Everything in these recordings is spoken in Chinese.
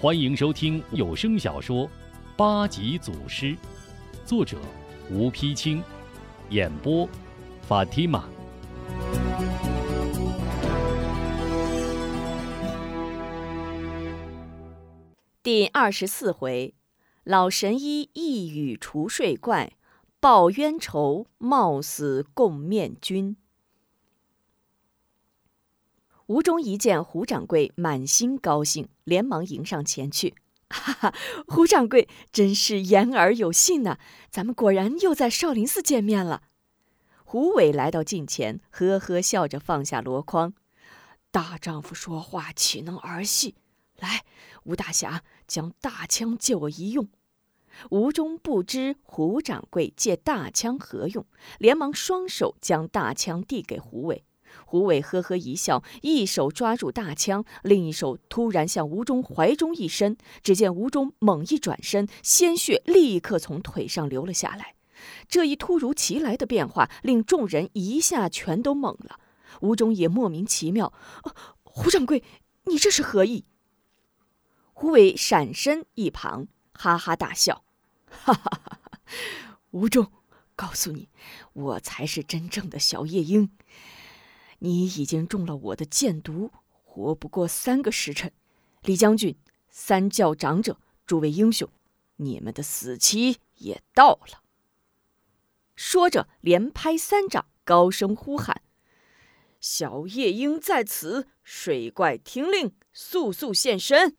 欢迎收听有声小说《八级祖师》，作者吴丕清，演播法蒂玛。第二十四回，老神医一语除睡怪，报冤仇冒死共面君。吴中一见胡掌柜，满心高兴，连忙迎上前去。哈哈，胡掌柜真是言而有信呐！咱们果然又在少林寺见面了。胡伟来到近前，呵呵笑着放下箩筐。大丈夫说话岂能儿戏？来，吴大侠，将大枪借我一用。吴中不知胡掌柜借大枪何用，连忙双手将大枪递给胡伟。胡伟呵呵一笑，一手抓住大枪，另一手突然向吴忠怀中一伸。只见吴忠猛一转身，鲜血立刻从腿上流了下来。这一突如其来的变化，令众人一下全都懵了。吴忠也莫名其妙：“胡掌柜，你这是何意？”胡伟闪身一旁，哈哈大笑：“哈哈哈哈！吴忠，告诉你，我才是真正的小夜莺。”你已经中了我的箭毒，活不过三个时辰。李将军、三教长者、诸位英雄，你们的死期也到了。说着，连拍三掌，高声呼喊：“小夜莺在此，水怪听令，速速现身！”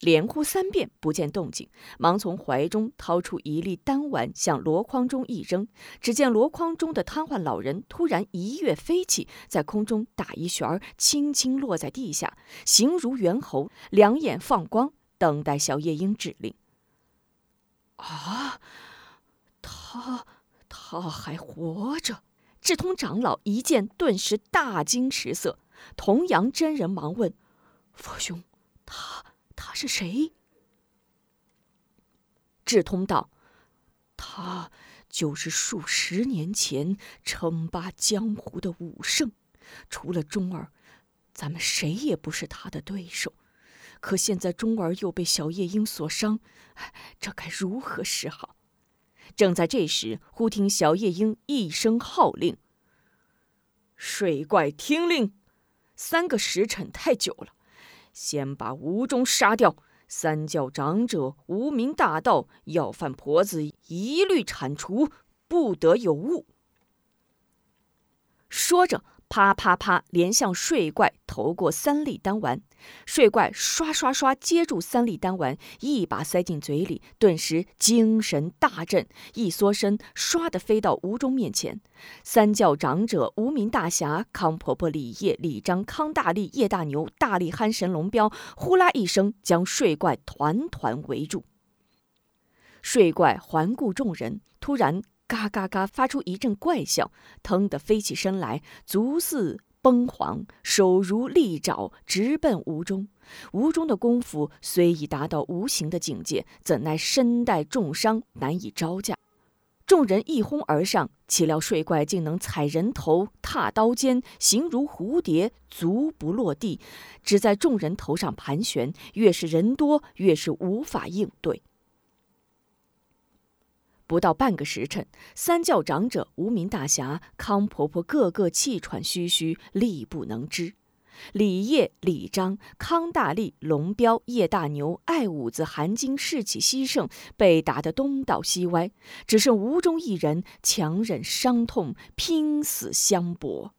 连呼三遍，不见动静，忙从怀中掏出一粒丹丸，向箩筐中一扔。只见箩筐中的瘫痪老人突然一跃飞起，在空中打一旋儿，轻轻落在地下，形如猿猴，两眼放光，等待小夜莺指令。啊，他他还活着！智通长老一见，顿时大惊失色。童阳真人忙问：“佛兄，他？”是谁？智通道：“他就是数十年前称霸江湖的武圣，除了钟儿，咱们谁也不是他的对手。可现在钟儿又被小夜莺所伤，这该如何是好？”正在这时，忽听小夜莺一声号令：“水怪听令！三个时辰太久了。”先把吴忠杀掉，三教长者、无名大盗、要饭婆子一律铲除，不得有误。说着。啪啪啪！连向睡怪投过三粒丹丸，睡怪刷刷刷接住三粒丹丸，一把塞进嘴里，顿时精神大振，一缩身，唰的飞到吴中面前。三教长者无名大侠康婆婆、李烨、李章、康大力、叶大牛、大力憨神龙彪，呼啦一声将睡怪团团围住。睡怪环顾众人，突然。嘎嘎嘎！发出一阵怪笑，腾地飞起身来，足似崩黄，手如利爪，直奔吴中。吴中的功夫虽已达到无形的境界，怎奈身带重伤，难以招架。众人一哄而上，岂料睡怪竟能踩人头、踏刀尖，形如蝴蝶，足不落地，只在众人头上盘旋。越是人多，越是无法应对。不到半个时辰，三教长者、无名大侠、康婆婆个个气喘吁吁，力不能支。李烨、李章、康大力、龙彪、叶大牛、艾五子、韩金士气西盛，被打得东倒西歪，只剩吴中一人强忍伤痛，拼死相搏。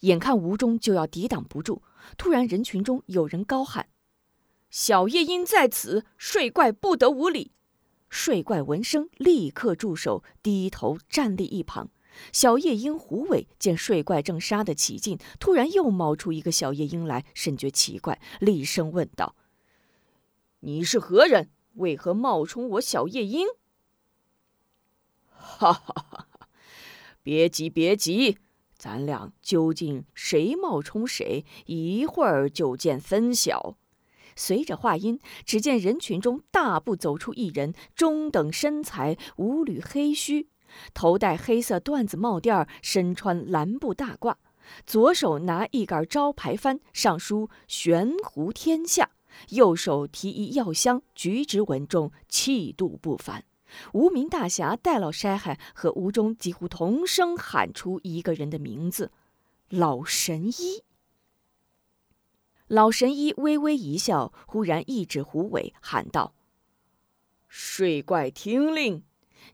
眼看吴中就要抵挡不住，突然人群中有人高喊：“小夜莺在此，睡怪不得无礼！”睡怪闻声，立刻住手，低头站立一旁。小夜莺胡伟见睡怪正杀得起劲，突然又冒出一个小夜莺来，甚觉奇怪，厉声问道：“你是何人？为何冒充我小夜莺？”哈哈哈！别急，别急，咱俩究竟谁冒充谁，一会儿就见分晓。随着话音，只见人群中大步走出一人，中等身材，五缕黑须，头戴黑色缎子帽垫身穿蓝布大褂，左手拿一杆招牌幡，上书“悬壶天下”，右手提一药箱，举止稳重，气度不凡。无名大侠戴老筛海和吴中几乎同声喊出一个人的名字：“老神医。”老神医微微一笑，忽然一指胡伟，喊道：“睡怪听令，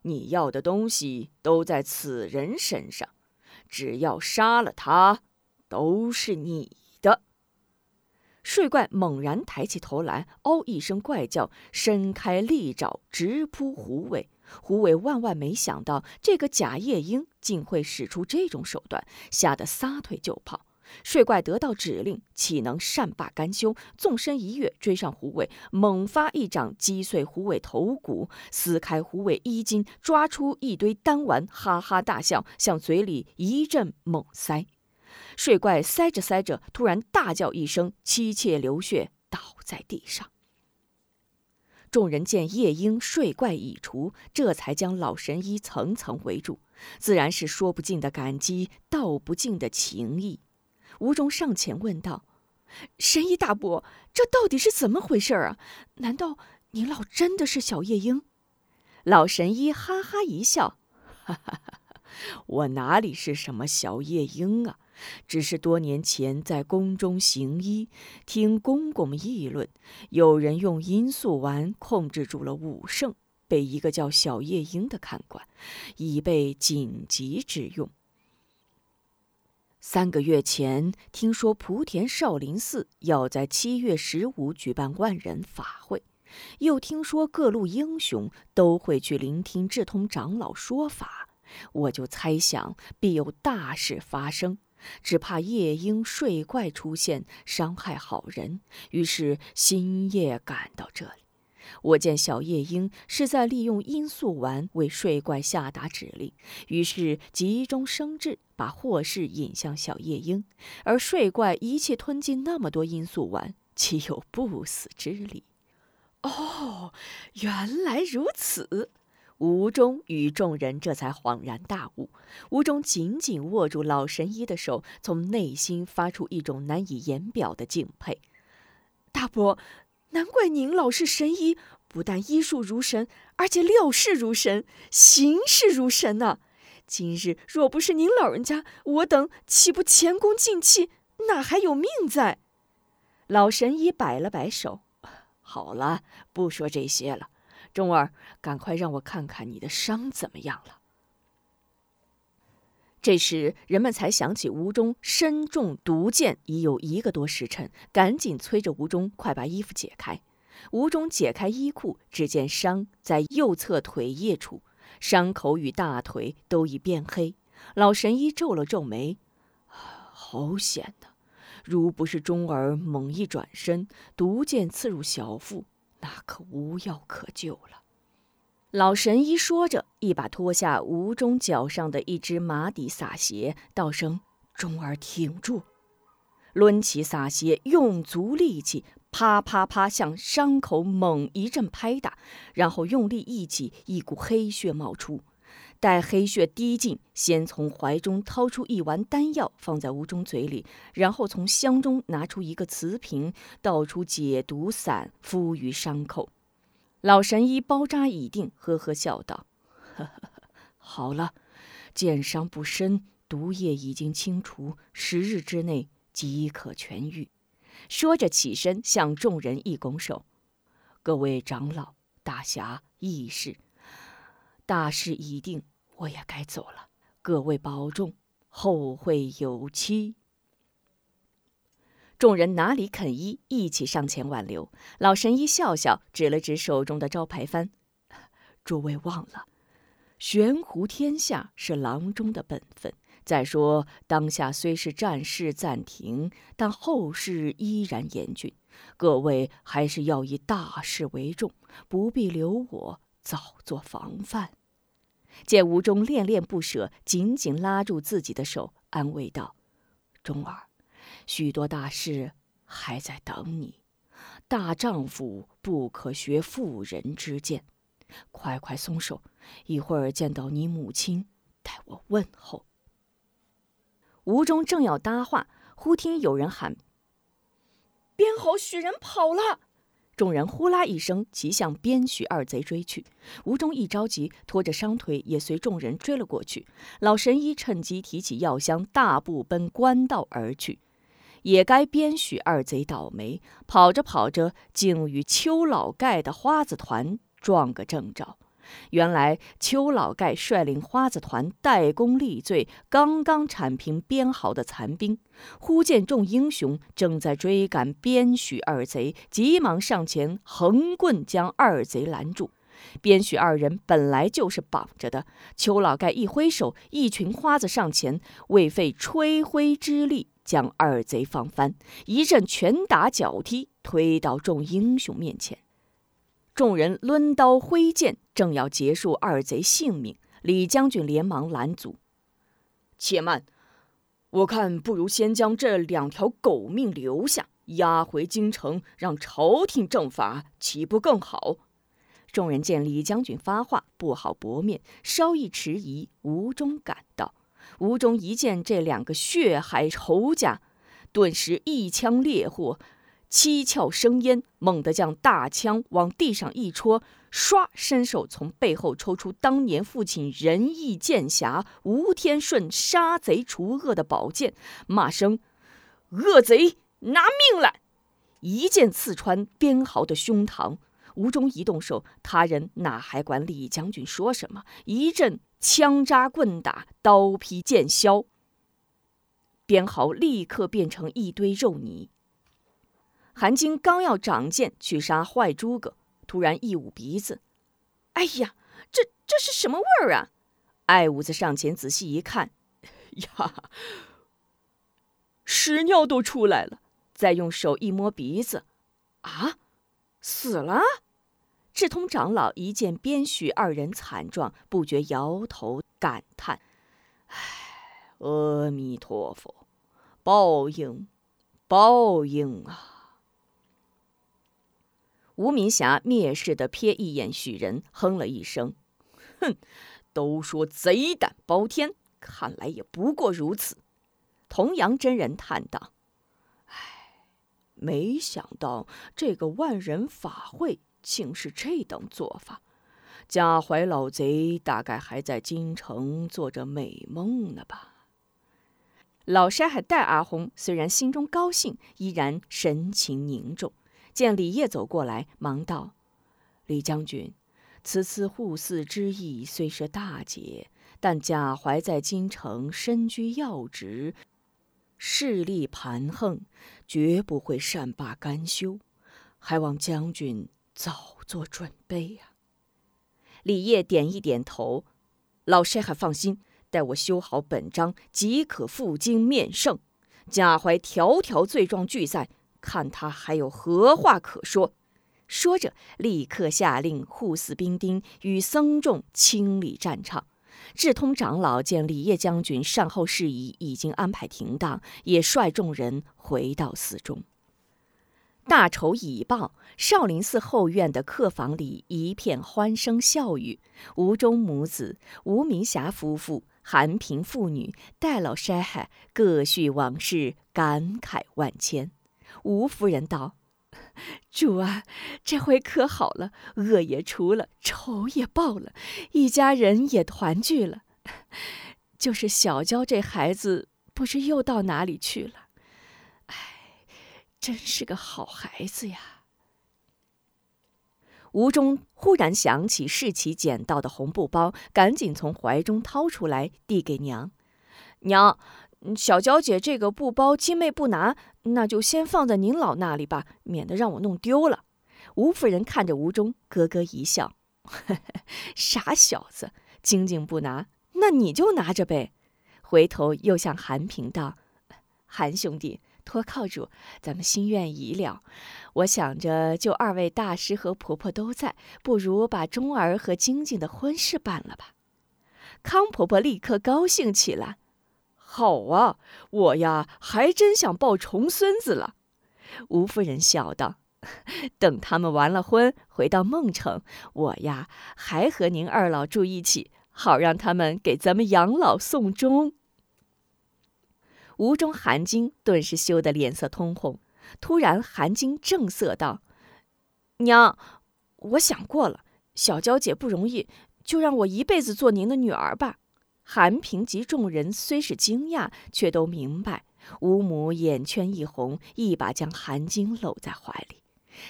你要的东西都在此人身上，只要杀了他，都是你的。”睡怪猛然抬起头来，嗷一声怪叫，伸开利爪直扑胡伟。胡伟万万没想到，这个假夜莺竟会使出这种手段，吓得撒腿就跑。睡怪得到指令，岂能善罢甘休？纵身一跃，追上胡伟，猛发一掌击碎胡伟头骨，撕开胡伟衣襟，抓出一堆丹丸，哈哈大笑，向嘴里一阵猛塞。睡怪塞着塞着，突然大叫一声，妻妾流血，倒在地上。众人见夜莺睡怪已除，这才将老神医层层围住，自然是说不尽的感激，道不尽的情谊。吴中上前问道：“神医大伯，这到底是怎么回事啊？难道您老真的是小夜莺？”老神医哈哈一笑：“哈哈哈，我哪里是什么小夜莺啊？只是多年前在宫中行医，听公公议论，有人用罂粟丸控制住了武圣，被一个叫小夜莺的看管，以备紧急之用。”三个月前，听说莆田少林寺要在七月十五举办万人法会，又听说各路英雄都会去聆听智通长老说法，我就猜想必有大事发生，只怕夜莺睡怪出现伤害好人，于是星夜赶到这里。我见小夜莺是在利用罂粟丸为睡怪下达指令，于是急中生智，把祸事引向小夜莺。而睡怪一气吞进那么多罂粟丸，岂有不死之理？哦，原来如此！吴中与众人这才恍然大悟。吴中紧紧握住老神医的手，从内心发出一种难以言表的敬佩。大伯。难怪您老是神医，不但医术如神，而且料事如神，行事如神呐！今日若不是您老人家，我等岂不前功尽弃，哪还有命在？老神医摆了摆手：“好了，不说这些了。钟儿，赶快让我看看你的伤怎么样了。”这时，人们才想起吴中身中毒箭已有一个多时辰，赶紧催着吴中快把衣服解开。吴中解开衣裤，只见伤在右侧腿腋处，伤口与大腿都已变黑。老神医皱了皱眉：“好险呐！如不是钟儿猛一转身，毒箭刺入小腹，那可无药可救了。”老神医说着，一把脱下吴中脚上的一只麻底洒鞋，道声：“钟儿挺住。”抡起洒鞋，用足力气，啪啪啪向伤口猛一阵拍打，然后用力一挤，一股黑血冒出。待黑血滴尽，先从怀中掏出一丸丹药，放在吴中嘴里，然后从箱中拿出一个瓷瓶，倒出解毒散，敷于伤口。老神医包扎已定，呵呵笑道：“呵 呵好了，箭伤不深，毒液已经清除，十日之内即可痊愈。”说着起身向众人一拱手：“各位长老、大侠、义士，大事已定，我也该走了。各位保重，后会有期。”众人哪里肯依，一起上前挽留。老神医笑笑，指了指手中的招牌幡：“诸位忘了，悬壶天下是郎中的本分。再说当下虽是战事暂停，但后事依然严峻。各位还是要以大事为重，不必留我，早做防范。”见吴中恋恋不舍，紧紧拉住自己的手，安慰道：“钟儿。”许多大事还在等你，大丈夫不可学妇人之见，快快松手，一会儿见到你母亲，代我问候。吴中正要搭话，忽听有人喊：“边侯许人跑了！”众人呼啦一声齐向边许二贼追去。吴中一着急，拖着伤腿也随众人追了过去。老神医趁机提起药箱，大步奔官道而去。也该边许二贼倒霉，跑着跑着，竟与邱老盖的花子团撞个正着。原来邱老盖率领花子团代功立罪，刚刚铲平边豪的残兵，忽见众英雄正在追赶边许二贼，急忙上前横棍将二贼拦住。边许二人本来就是绑着的，邱老盖一挥手，一群花子上前，未费吹灰之力。将二贼放翻，一阵拳打脚踢，推到众英雄面前。众人抡刀挥剑，正要结束二贼性命，李将军连忙拦阻：“且慢，我看不如先将这两条狗命留下，押回京城，让朝廷正法，岂不更好？”众人见李将军发话，不好驳面，稍一迟疑，吴中赶到。吴中一见这两个血海仇家，顿时一腔烈火，七窍生烟，猛地将大枪往地上一戳，唰，伸手从背后抽出当年父亲仁义剑侠吴天顺杀贼除恶的宝剑，骂声：“恶贼，拿命来！”一剑刺穿边豪的胸膛。吴中一动手，他人哪还管李将军说什么？一阵。枪扎棍打，刀劈剑削，边豪立刻变成一堆肉泥。韩晶刚要长剑去杀坏诸葛，突然一捂鼻子：“哎呀，这这是什么味儿啊？”艾五子上前仔细一看，呀，屎尿都出来了。再用手一摸鼻子，啊，死了。智通长老一见边许二人惨状，不觉摇头感叹：“唉，阿弥陀佛，报应，报应啊！”吴明霞蔑视的瞥一眼许仁，哼了一声：“哼，都说贼胆包天，看来也不过如此。”童阳真人叹道：“，没想到这个万人法会。”竟是这等做法，贾怀老贼大概还在京城做着美梦呢吧？老山还带阿红，虽然心中高兴，依然神情凝重。见李烨走过来，忙道：“李将军，此次护寺之意虽是大捷，但贾怀在京城身居要职，势力盘横，绝不会善罢甘休，还望将军。”早做准备呀！李烨点一点头，老师还放心，待我修好本章，即可赴京面圣。贾怀条条罪状俱在，看他还有何话可说。说着，立刻下令护寺兵丁与僧众清理战场。智通长老见李烨将军善后事宜已经安排停当，也率众人回到寺中。大仇已报，少林寺后院的客房里一片欢声笑语。吴中母子、吴明霞夫妇、韩平父女、戴老筛海各叙往事，感慨万千。吴夫人道：“主啊，这回可好了，恶也除了，仇也报了，一家人也团聚了。就是小娇这孩子，不知又到哪里去了。”真是个好孩子呀！吴中忽然想起世奇捡到的红布包，赶紧从怀中掏出来，递给娘。娘，小娇姐这个布包，金妹不拿，那就先放在您老那里吧，免得让我弄丢了。吴夫人看着吴中，咯咯一笑：“ 傻小子，晶晶不拿，那你就拿着呗。”回头又向韩平道：“韩兄弟。”托靠主，咱们心愿已了。我想着，就二位大师和婆婆都在，不如把钟儿和晶晶的婚事办了吧。康婆婆立刻高兴起来：“好啊，我呀还真想抱重孙子了。”吴夫人笑道：“等他们完了婚，回到孟城，我呀还和您二老住一起，好让他们给咱们养老送终。”吴中、韩晶顿时羞得脸色通红。突然，韩晶正色道：“娘，我想过了，小娇姐不容易，就让我一辈子做您的女儿吧。韩平及众人虽是惊讶，却都明白。吴母眼圈一红，一把将韩晶搂在怀里。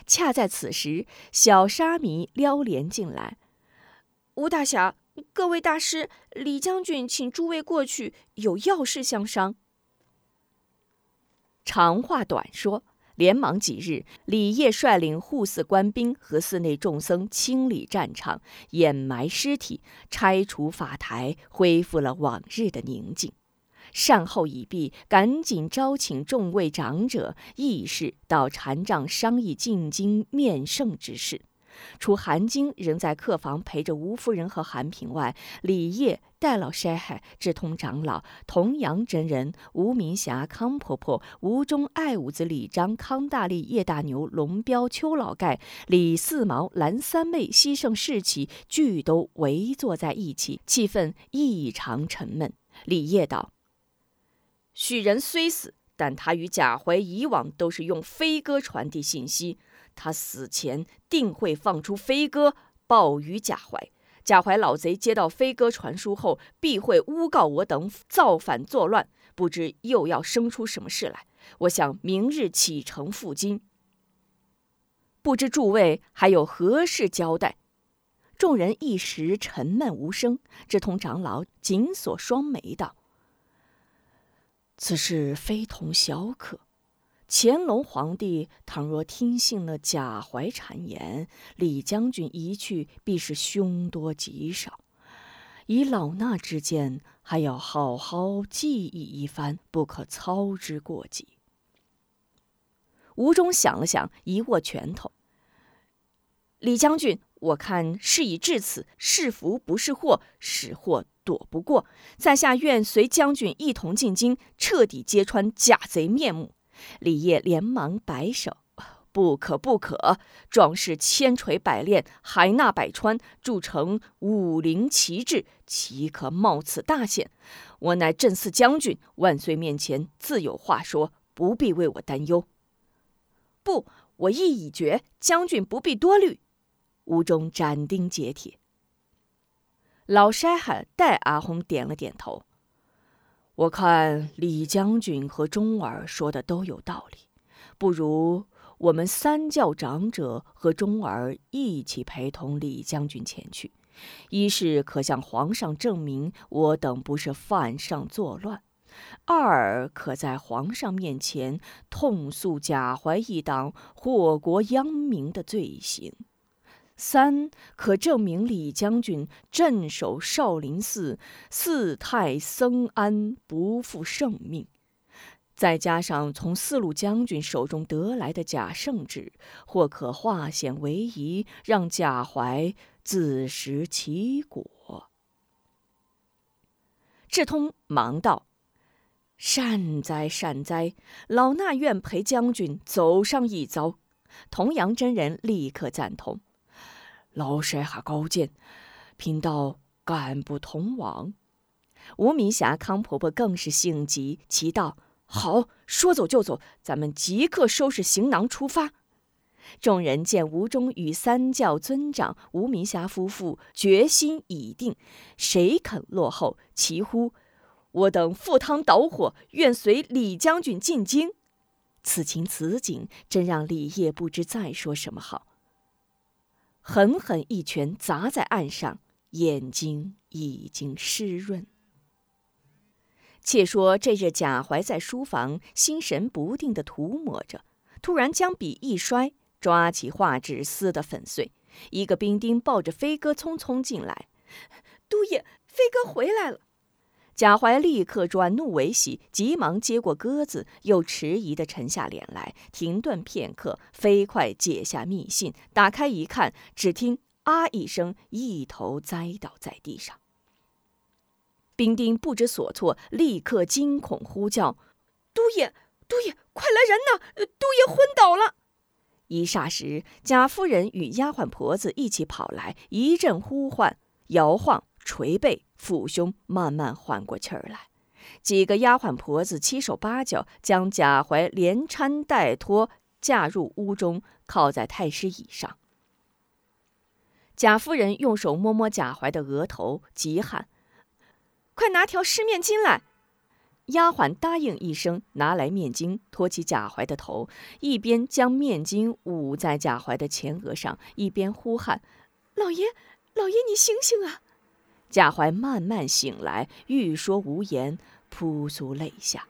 恰在此时，小沙弥撩帘进来：“吴大侠，各位大师，李将军请诸位过去，有要事相商。”长话短说。连忙几日，李业率领护寺官兵和寺内众僧清理战场，掩埋尸体，拆除法台，恢复了往日的宁静。善后已毕，赶紧招请众位长者议事到禅帐商议进京面圣之事。除韩晶仍在客房陪着吴夫人和韩平外，李烨、戴老筛海、智通长老、童阳真人、吴明霞、康婆婆、吴忠爱五子李章、康大力、叶大牛、龙彪、邱老盖、李四毛、蓝三妹、西圣士气，俱都围坐在一起，气氛异常沉闷。李烨道：“许人虽死，但他与贾怀以往都是用飞鸽传递信息。”他死前定会放出飞鸽报于贾怀，贾怀老贼接到飞鸽传书后，必会诬告我等造反作乱，不知又要生出什么事来。我想明日启程赴京，不知诸位还有何事交代？众人一时沉闷无声。智通长老紧锁双眉道：“此事非同小可。”乾隆皇帝倘若听信了贾怀谗言，李将军一去，必是凶多吉少。以老衲之见，还要好好记忆一番，不可操之过急。吴中想了想，一握拳头：“李将军，我看事已至此，是福不是祸，是祸躲不过。在下愿随将军一同进京，彻底揭穿假贼面目。”李业连忙摆手：“不可，不可！壮士千锤百炼，海纳百川，铸成武林奇志，岂可冒此大险？我乃镇寺将军，万岁面前自有话说，不必为我担忧。”不，我意已决，将军不必多虑。吴中斩钉截铁。老筛海戴阿红点了点头。我看李将军和钟儿说的都有道理，不如我们三教长者和钟儿一起陪同李将军前去，一是可向皇上证明我等不是犯上作乱，二可在皇上面前痛诉贾怀一党祸国殃民的罪行。三可证明李将军镇守少林寺，四太僧安不负圣命，再加上从四路将军手中得来的假圣旨，或可化险为夷，让贾怀自食其果。智通忙道：“善哉善哉，老衲愿陪将军走上一遭。”童阳真人立刻赞同。老筛哈高见，贫道敢不同往？吴明霞、康婆婆更是性急，齐道：“好，说走就走，咱们即刻收拾行囊出发。”众人见吴中与三教尊长、吴明霞夫妇决心已定，谁肯落后？齐呼：“我等赴汤蹈火，愿随李将军进京。”此情此景，真让李业不知再说什么好。狠狠一拳砸在岸上，眼睛已经湿润。且说这日，贾怀在书房心神不定地涂抹着，突然将笔一摔，抓起画纸撕得粉碎。一个兵丁抱着飞哥匆匆进来：“都爷，飞哥回来了。”贾怀立刻转怒为喜，急忙接过鸽子，又迟疑地沉下脸来，停顿片刻，飞快解下密信，打开一看，只听“啊”一声，一头栽倒在地上。兵丁不知所措，立刻惊恐呼叫：“都爷，都爷，快来人呐！都爷昏倒了！”一霎时，贾夫人与丫鬟婆子一起跑来，一阵呼唤、摇晃。捶背、抚胸，慢慢缓过气儿来。几个丫鬟婆子七手八脚将贾怀连搀带拖架入屋中，靠在太师椅上。贾夫人用手摸摸贾怀的额头，急喊：“快拿条湿面巾来！”丫鬟答应一声，拿来面巾，托起贾怀的头，一边将面巾捂在贾怀的前额上，一边呼喊：“老爷，老爷，你醒醒啊！”贾怀慢慢醒来，欲说无言，扑簌泪下。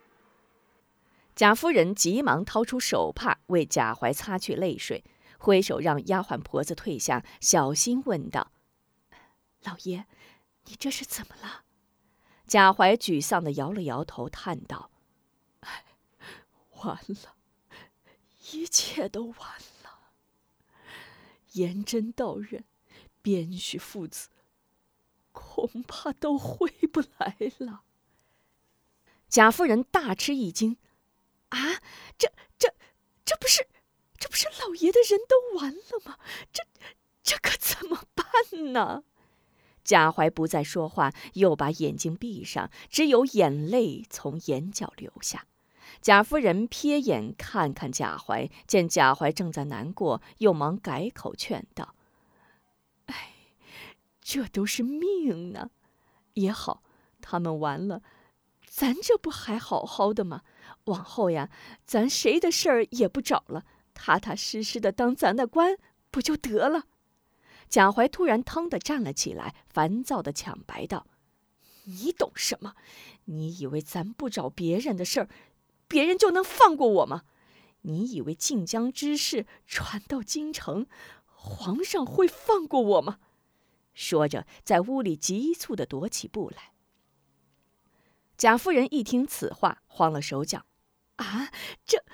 贾夫人急忙掏出手帕为贾怀擦去泪水，挥手让丫鬟婆子退下，小心问道：“老爷，你这是怎么了？”贾怀沮丧的摇了摇头，叹道：“，完了，一切都完了。颜真道人、卞须父子，恐怕都回不来了。”贾夫人大吃一惊：“啊，这、这、这不是，这不是老爷的人都完了吗？这、这可怎么办呢？”贾怀不再说话，又把眼睛闭上，只有眼泪从眼角流下。贾夫人瞥眼看看贾怀，见贾怀正在难过，又忙改口劝道：“，这都是命呢，也好，他们完了，咱这不还好好的吗？往后呀，咱谁的事儿也不找了，踏踏实实的当咱的官，不就得了？”贾怀突然腾的站了起来，烦躁的抢白道：“你懂什么？你以为咱不找别人的事儿，别人就能放过我吗？你以为晋江之事传到京城，皇上会放过我吗？”说着，在屋里急促地踱起步来。贾夫人一听此话，慌了手脚：“啊，这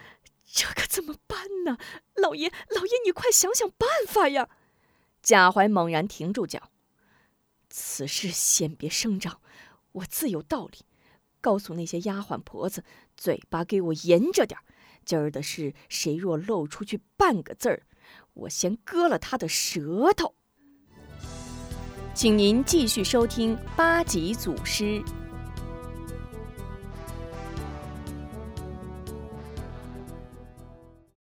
这可怎么办呢？老爷，老爷，你快想想办法呀！”贾怀猛然停住脚，此事先别声张，我自有道理。告诉那些丫鬟婆子，嘴巴给我严着点今儿的事，谁若露出去半个字儿，我先割了他的舌头。请您继续收听八级祖师。